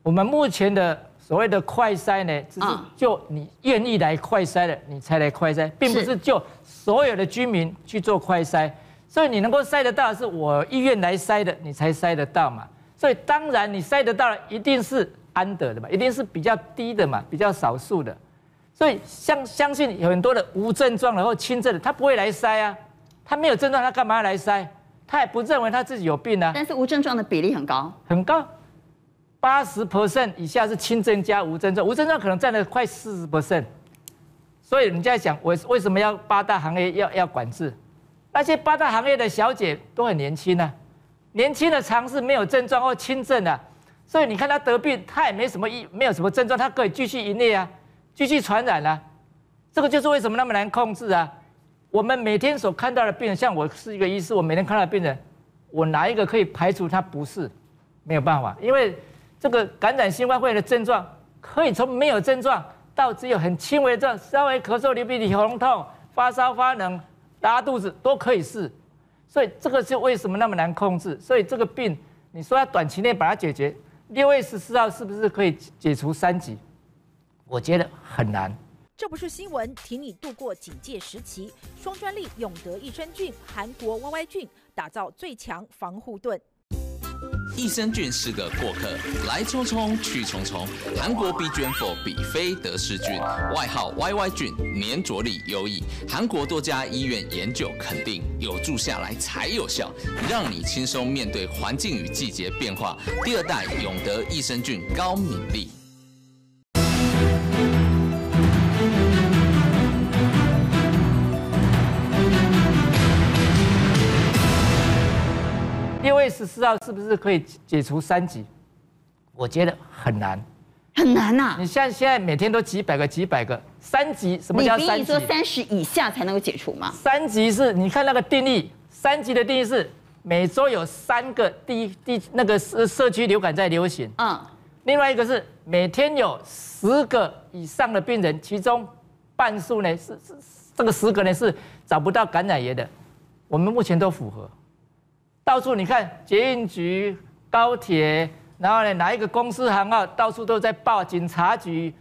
我们目前的所谓的快筛呢，只是就你愿意来快筛的，你才来快筛，并不是就所有的居民去做快筛。所以你能够筛得到，是我意愿来筛的，你才筛得到嘛。所以当然你筛得到了，一定是安得的嘛，一定是比较低的嘛，比较少数的。所以相相信有很多的无症状然后轻症的，他不会来筛啊，他没有症状，他干嘛要来筛？他也不认为他自己有病啊。但是无症状的比例很高，很高，八十 percent 以下是轻症加无症状，无症状可能占了快四十 percent。所以人家想，为为什么要八大行业要要管制？那些八大行业的小姐都很年轻啊。年轻的尝试没有症状或轻症的，所以你看他得病，他也没什么医，没有什么症状，他可以继续营业啊，继续传染啊。这个就是为什么那么难控制啊。我们每天所看到的病人，像我是一个医师，我每天看到的病人，我哪一个可以排除他不是？没有办法，因为这个感染新冠肺炎的症状，可以从没有症状到只有很轻微的症，稍微咳嗽、流鼻涕、喉咙痛、发烧、发冷、拉肚子都可以是。所以这个是为什么那么难控制？所以这个病，你说要短期内把它解决，六月十四号是不是可以解除三级？我觉得很难。这不是新闻，替你度过警戒时期。双专利永德益生菌，韩国 YY 菌打造最强防护盾。益生菌是个过客，来匆匆去匆匆。韩国 B 卷 for 比菲德氏菌，外号 YY 菌，粘着力优异。韩国多家医院研究肯定，有住下来才有效，让你轻松面对环境与季节变化。第二代永德益生菌高敏力。六月十四号是不是可以解除三级？我觉得很难。很难呐。你像现在每天都几百个、几百个三级，什么叫三级？你说三十以下才能够解除吗？三级是，你看那个定义，三级的定义是每周有三个第一第那个社社区流感在流行。嗯。另外一个是每天有十个以上的病人，其中半数呢是是这个十个呢是找不到感染源的，我们目前都符合。到处你看捷运局、高铁，然后呢哪一个公司行号，到处都在报。警察局，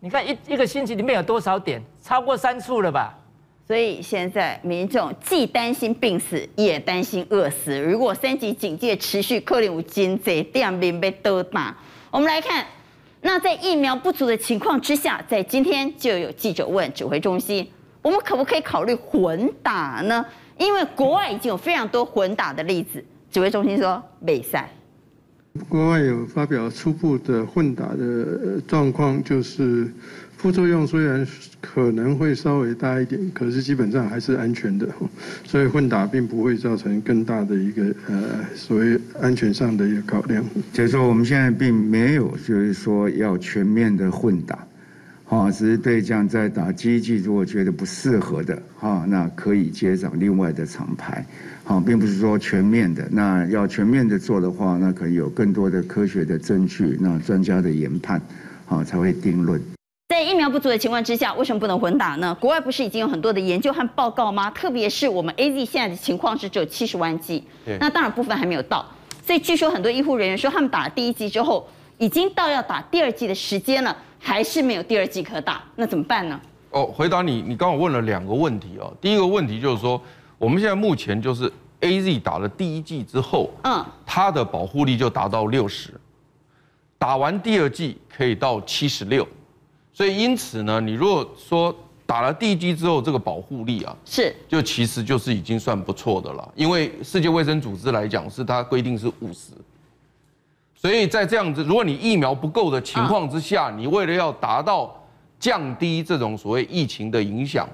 你看一一个星期里面有多少点？超过三处了吧？所以现在民众既担心病死，也担心饿死。如果三级警戒持续，可能有经济店面被倒打。我们来看，那在疫苗不足的情况之下，在今天就有记者问指挥中心，我们可不可以考虑混打呢？因为国外已经有非常多混打的例子，指挥中心说美赛。国外有发表初步的混打的状况，就是。副作用虽然可能会稍微大一点，可是基本上还是安全的，所以混打并不会造成更大的一个呃所谓安全上的一个考量。就是说我们现在并没有就是说要全面的混打，哈，只是对这样在打机剂如果觉得不适合的哈，那可以接上另外的厂牌，好，并不是说全面的。那要全面的做的话，那可以有更多的科学的证据，那专家的研判，好才会定论。在疫苗不足的情况之下，为什么不能混打呢？国外不是已经有很多的研究和报告吗？特别是我们 AZ 现在的情况是只有七十万剂，那当然部分还没有到，所以据说很多医护人员说他们打了第一剂之后，已经到要打第二剂的时间了，还是没有第二剂可打，那怎么办呢？哦，回答你，你刚刚问了两个问题哦。第一个问题就是说，我们现在目前就是 AZ 打了第一剂之后，嗯，它的保护力就达到六十，打完第二剂可以到七十六。所以因此呢，你如果说打了第一剂之后，这个保护力啊，是就其实就是已经算不错的了。因为世界卫生组织来讲，是它规定是五十。所以在这样子，如果你疫苗不够的情况之下，你为了要达到降低这种所谓疫情的影响，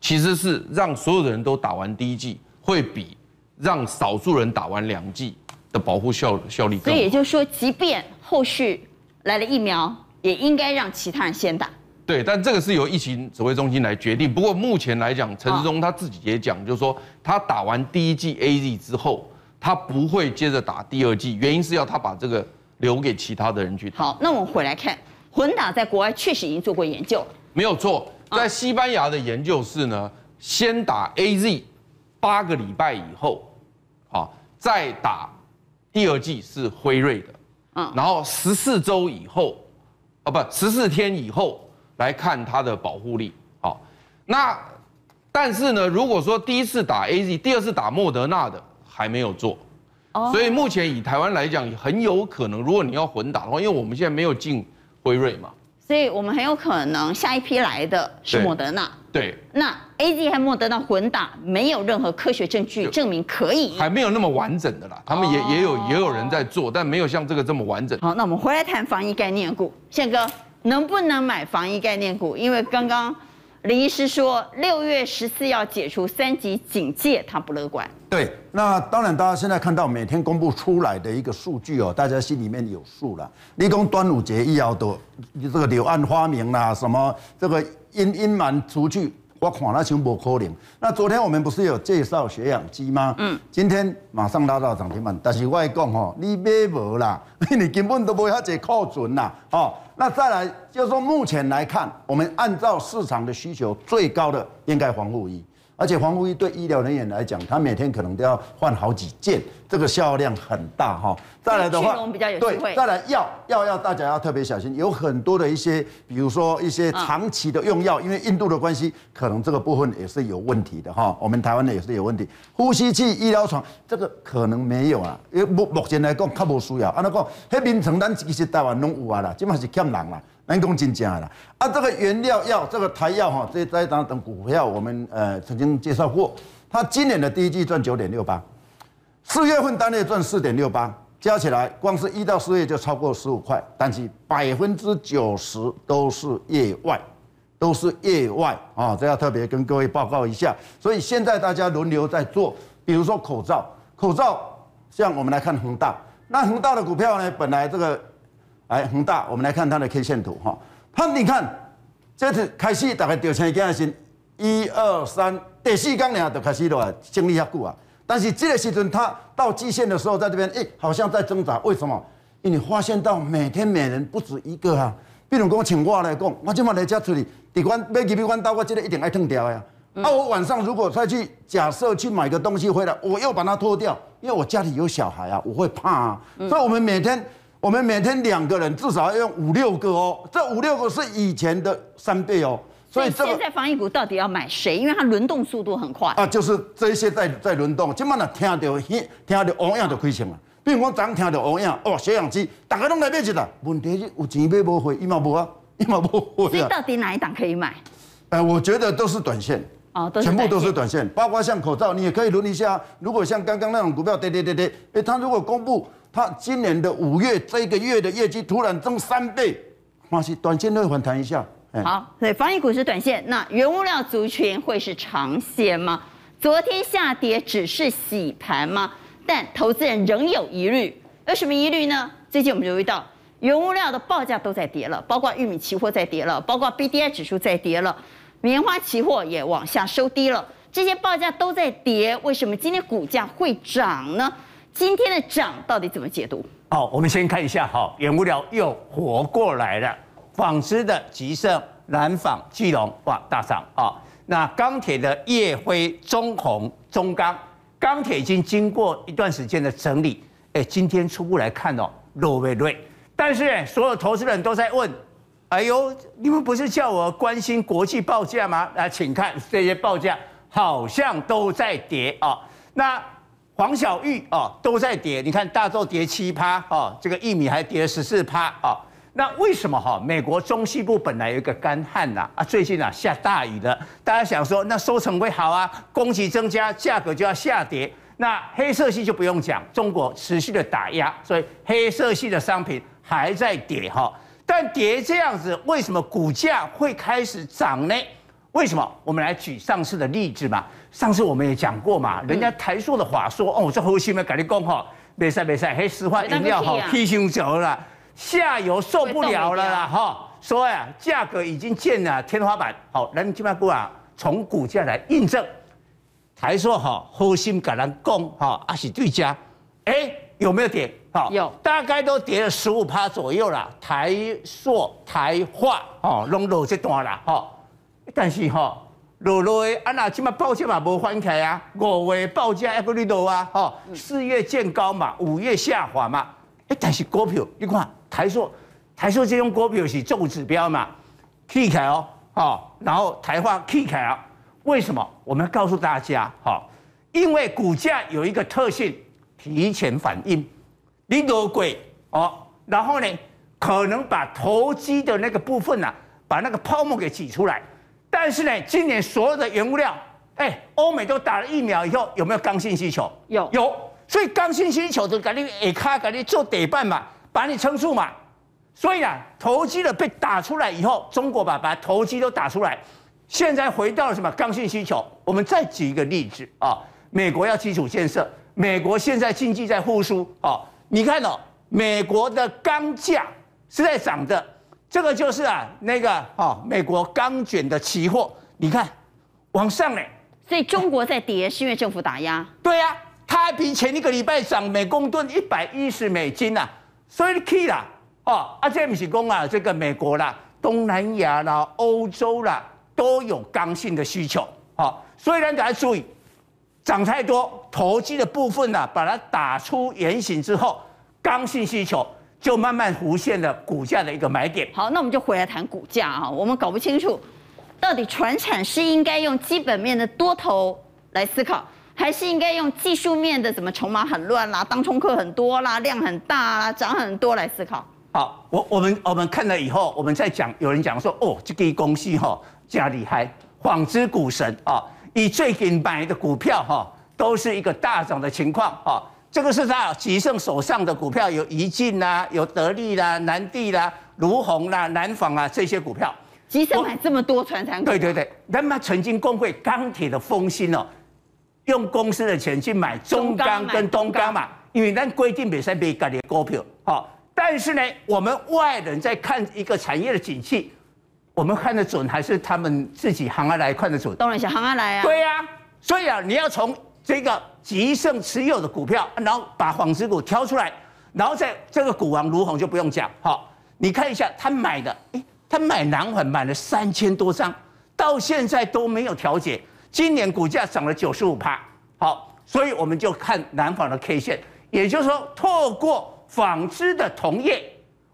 其实是让所有的人都打完第一剂，会比让少数人打完两剂的保护效效力更。所以也就是说，即便后续来了疫苗。也应该让其他人先打。对，但这个是由疫情指挥中心来决定。不过目前来讲，陈时中他自己也讲，就是说他打完第一剂 AZ 之后，他不会接着打第二剂，原因是要他把这个留给其他的人去打。好，那我们回来看，混打在国外确实已经做过研究。没有错，在西班牙的研究是呢，先打 AZ 八个礼拜以后，啊，再打第二剂是辉瑞的，嗯，然后十四周以后。啊，不，十四天以后来看它的保护力。好，那但是呢，如果说第一次打 AZ，第二次打莫德纳的还没有做，所以目前以台湾来讲，很有可能，如果你要混打的话，因为我们现在没有进辉瑞嘛，所以我们很有可能下一批来的是莫德纳。对，那 AZ 和莫德纳混打没有任何科学证据证明可以，还没有那么完整的啦。他们也也有也有人在做，但没有像这个这么完整。好，那我们回来谈防疫概念股，宪哥能不能买防疫概念股？因为刚刚林医师说六月十四要解除三级警戒，他不乐观。对，那当然大家现在看到每天公布出来的一个数据哦，大家心里面有数了。你讲端午节以后的这个柳暗花明啦，什么这个。阴阴霾出去，我看那全部可能。那昨天我们不是有介绍血氧机吗？嗯，今天马上拉到涨停板。但是我讲吼，你买无啦，你根本都没有遐济库存啦。哦，那再来就是说，目前来看，我们按照市场的需求，最高的应该防护衣。而且防护衣对医疗人员来讲，他每天可能都要换好几件，这个销量很大哈。再来的话，对，再来药药药，大家要特别小心，有很多的一些，比如说一些长期的用药，因为印度的关系，可能这个部分也是有问题的哈。我们台湾的也是有问题，呼吸器、医疗床这个可能没有啊，因为目目前来讲，较无需要。安那讲，那名称咱其实台湾拢有啊啦，基本上是欠人啦。人工真假啦，啊，这个原料药，这个台药哈，这这一档等股票，我们呃曾经介绍过，它今年的第一季赚九点六八，四月份单月赚四点六八，加起来光是一到四月就超过十五块，但是百分之九十都是业外，都是业外啊，这要特别跟各位报告一下。所以现在大家轮流在做，比如说口罩，口罩像我们来看恒大，那恒大的股票呢，本来这个。哎恒大，我们来看它的 K 线图哈。它你看，这次开始大概掉钱几先，一二三，第四天呢就开始了，经历下久啊。但是这个时阵它到季线的时候，在这边哎，好像在挣扎，为什么？因为你发现到每天每人不止一个啊。比如讲，请我来讲，我今晚来家处理，你关要几笔关刀，我记得一定爱脱掉呀。那、啊、我晚上如果再去假设去买个东西回来，我又把它脱掉，因为我家里有小孩啊，我会怕啊。所以，我们每天。我们每天两个人至少要用五六个哦，这五六个是以前的三倍哦。所以现在防疫股到底要买谁？因为它轮动速度很快啊，就是这些在在轮动。今晚呢，听到听到欧阳就亏钱了。比如我早上听到欧阳哦，血氧机，大家都来买去了。问题是有钱买不回，一毛不啊，一毛不回。所以到底哪一档可以买？呃，我觉得都是短线哦，全部都是短线，包括像口罩，你也可以轮一下。如果像刚刚那种股票跌跌跌跌，哎，它如果公布。它今年的五月这个月的业绩突然增三倍，那是短线会反弹一下。好，所以防疫股是短线，那原物料族群会是长线吗？昨天下跌只是洗盘吗？但投资人仍有疑虑，有什么疑虑呢？最近我们留意到原物料的报价都在跌了，包括玉米期货在跌了，包括 BDI 指数在跌了，棉花期货也往下收低了，这些报价都在跌，为什么今天股价会涨呢？今天的涨到底怎么解读？好，我们先看一下好，原物料又活过来了。纺织的吉盛、南纺、基隆哇大涨啊。那钢铁的烨辉、中红、中钢，钢铁已经经过一段时间的整理，哎，今天初步来看哦，落尾锐。但是所有投资人都在问，哎呦，你们不是叫我关心国际报价吗？来，请看这些报价好像都在跌啊。那黄小玉哦都在跌，你看大豆跌七趴哦，这个玉米还跌了十四趴哦。那为什么哈？美国中西部本来有一个干旱呐啊，最近啊下大雨了，大家想说那收成会好啊，供给增加，价格就要下跌。那黑色系就不用讲，中国持续的打压，所以黑色系的商品还在跌哈。但跌这样子，为什么股价会开始涨呢？为什么？我们来举上次的例子嘛。上次我们也讲过嘛，人家台塑的话说，嗯、哦，这后续面跟你讲哈，没事没事，黑石化饮料哈，批胸走了，下游受不了了啦哈，说呀啊，价格已经见了天花板。好，那你今麦股啊，从股价来印证，台塑哈，核心跟人讲哈，阿是对家，哎，有没有跌？好，有，大概都跌了十五趴左右了。台塑、台化哦，拢落这段啦哈，但是哈。落落的，啊那起码报价嘛无翻起啊，五月报价还佫落啊，哈，四月见高嘛，五月下滑嘛，哎，但是股票你看台塑，台塑这种股票是重指标嘛，起开哦，哦，然后台化起开啊，为什么？我们要告诉大家，哈，因为股价有一个特性，提前反应，你多鬼哦，然后呢，可能把投机的那个部分啊，把那个泡沫给挤出来。但是呢，今年所有的原物料，哎，欧美都打了疫苗以后，有没有刚性需求？有有，所以刚性需求就赶紧哎卡赶紧做底板嘛，把你撑住嘛。所以啊，投机的被打出来以后，中国把把投机都打出来，现在回到了什么刚性需求？我们再举一个例子啊，美国要基础建设，美国现在经济在复苏啊，你看哦，美国的钢价是在涨的。这个就是啊，那个哦，美国钢卷的期货，你看往上嘞，所以中国在跌，是因为政府打压。对呀、啊，它还比前一个礼拜涨每公吨一百一十美金呐、啊，所以 key 啦，哦，啊这不是讲啊，这个美国啦、东南亚啦、欧洲啦都有刚性的需求，哦，所以大家注意，涨太多，投机的部分呢、把它打出原形之后，刚性需求。就慢慢浮现了股价的一个买点。好，那我们就回来谈股价啊。我们搞不清楚，到底传产是应该用基本面的多头来思考，还是应该用技术面的怎么筹码很乱啦、当冲客很多啦、量很大啦、涨很多来思考？好，我我们我们看了以后，我们再讲。有人讲说，哦，这个公司哈加厉害，纺织股神啊，以最近买的股票哈，都是一个大涨的情况啊。这个是他吉盛手上的股票，有宜进啦，有得利啦，南地啦，如虹啦，南纺啊这些股票。吉盛买这么多传产股？对对对，他们曾经公会钢铁的风心哦，用公司的钱去买中钢跟东钢嘛，因为咱规定别使买家己的股票，好。但是呢，我们外人在看一个产业的景气，我们看得准还是他们自己行啊来看得准？当然是行啊来啊。对呀、啊，所以啊，你要从这个吉盛持有的股票，然后把纺织股挑出来，然后在这个股王卢红就不用讲，好，你看一下他买的，诶，他买南环买了三千多张，到现在都没有调节，今年股价涨了九十五趴，好，所以我们就看南纺的 K 线，也就是说，透过。纺织的同业，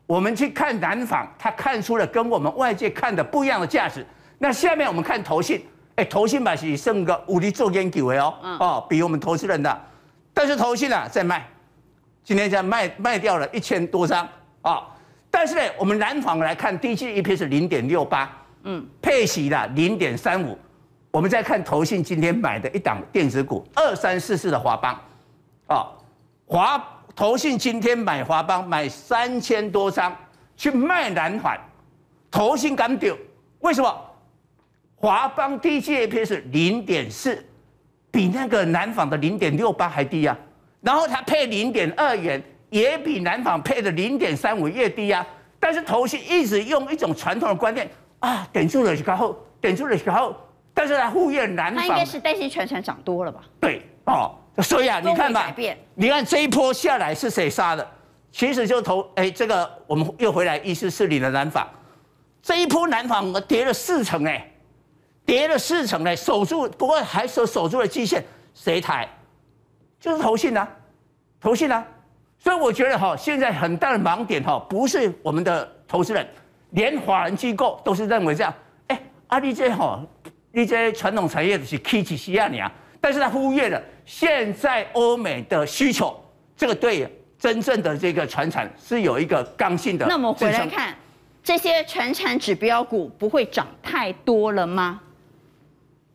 我们去看南纺，它看出了跟我们外界看的不一样的价值。那下面我们看投信，哎，投信吧是剩个五厘做研究的哦，哦，比我们投资人的，但是投信啊在卖，今天在卖卖掉了一千多张啊。但是呢，我们南纺来看，第一季 EPS 是零点六八，嗯，配息的零点三五。我们再看投信今天买的一档电子股二三四四的华邦，啊，华。投信今天买华邦买三千多张去卖南环，投信敢丢？为什么？华邦第一季 EPS 是零点四，比那个南纺的零点六八还低啊。然后它配零点二元，也比南纺配的零点三五越低啊。但是投信一直用一种传统的观念啊，点数了就高，点数了就高，但是他护院南纺。它应该是担心传产涨多了吧？对，哦。所以啊，你看吧，你看这一波下来是谁杀的？其实就投哎，这个我们又回来一四四零的南纺，这一波南纺跌了四成哎，跌了四成哎，守住不过还守守住了基线，谁抬？就是投信啊，投信啊。所以我觉得哈，现在很大的盲点哈，不是我们的投资人，连法人机构都是认为这样。哎，阿力这哈，你这传统产业是起起西亚尼啊。但是他忽略了现在欧美的需求，这个对真正的这个船产是有一个刚性的。那我们回来看这些船产指标股不会涨太多了吗？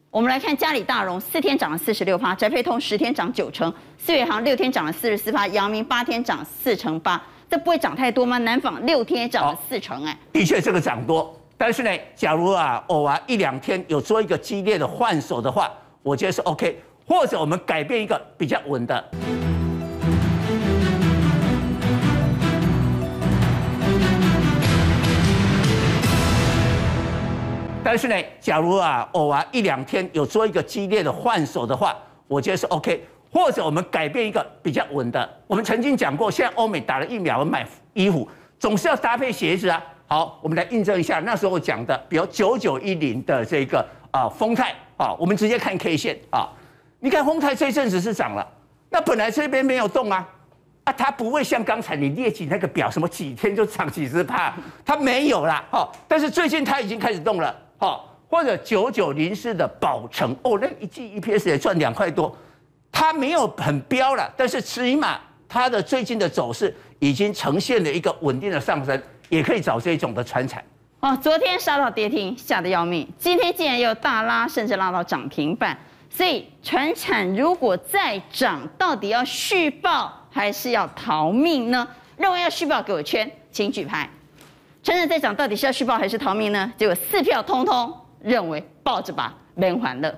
我们来看嘉里大荣四天涨了四十六趴，宅配通十天涨九成，四月航六天涨了四十四趴，阳明八天涨四成八，这不会涨太多吗？南纺六天涨了四成，哎，的确这个涨多，但是呢，假如啊偶尔一两天有做一个激烈的换手的话。我觉得是 OK，或者我们改变一个比较稳的。但是呢，假如啊偶尔一两天有做一个激烈的换手的话，我觉得是 OK，或者我们改变一个比较稳的。我们曾经讲过，现在欧美打了疫苗，买衣服总是要搭配鞋子啊。好，我们来印证一下那时候讲的，比如九九一零的这个啊丰泰。啊，我们直接看 K 线啊，你看丰泰这阵子是涨了，那本来这边没有动啊，啊，它不会像刚才你列举那个表，什么几天就涨几十趴，它没有啦，哈，但是最近它已经开始动了，哈，或者九九零四的宝成，哦，那一季 EPS 也赚两块多，它没有很飙了，但是起码它的最近的走势已经呈现了一个稳定的上升，也可以找这种的传产。哦，昨天杀到跌停，吓得要命。今天竟然又大拉，甚至拉到涨停板。所以，传产如果再涨，到底要续抱还是要逃命呢？认为要续抱，给我圈，请举牌。传产再涨，到底是要续抱还是逃命呢？结果四票通通认为抱着吧，免欢乐。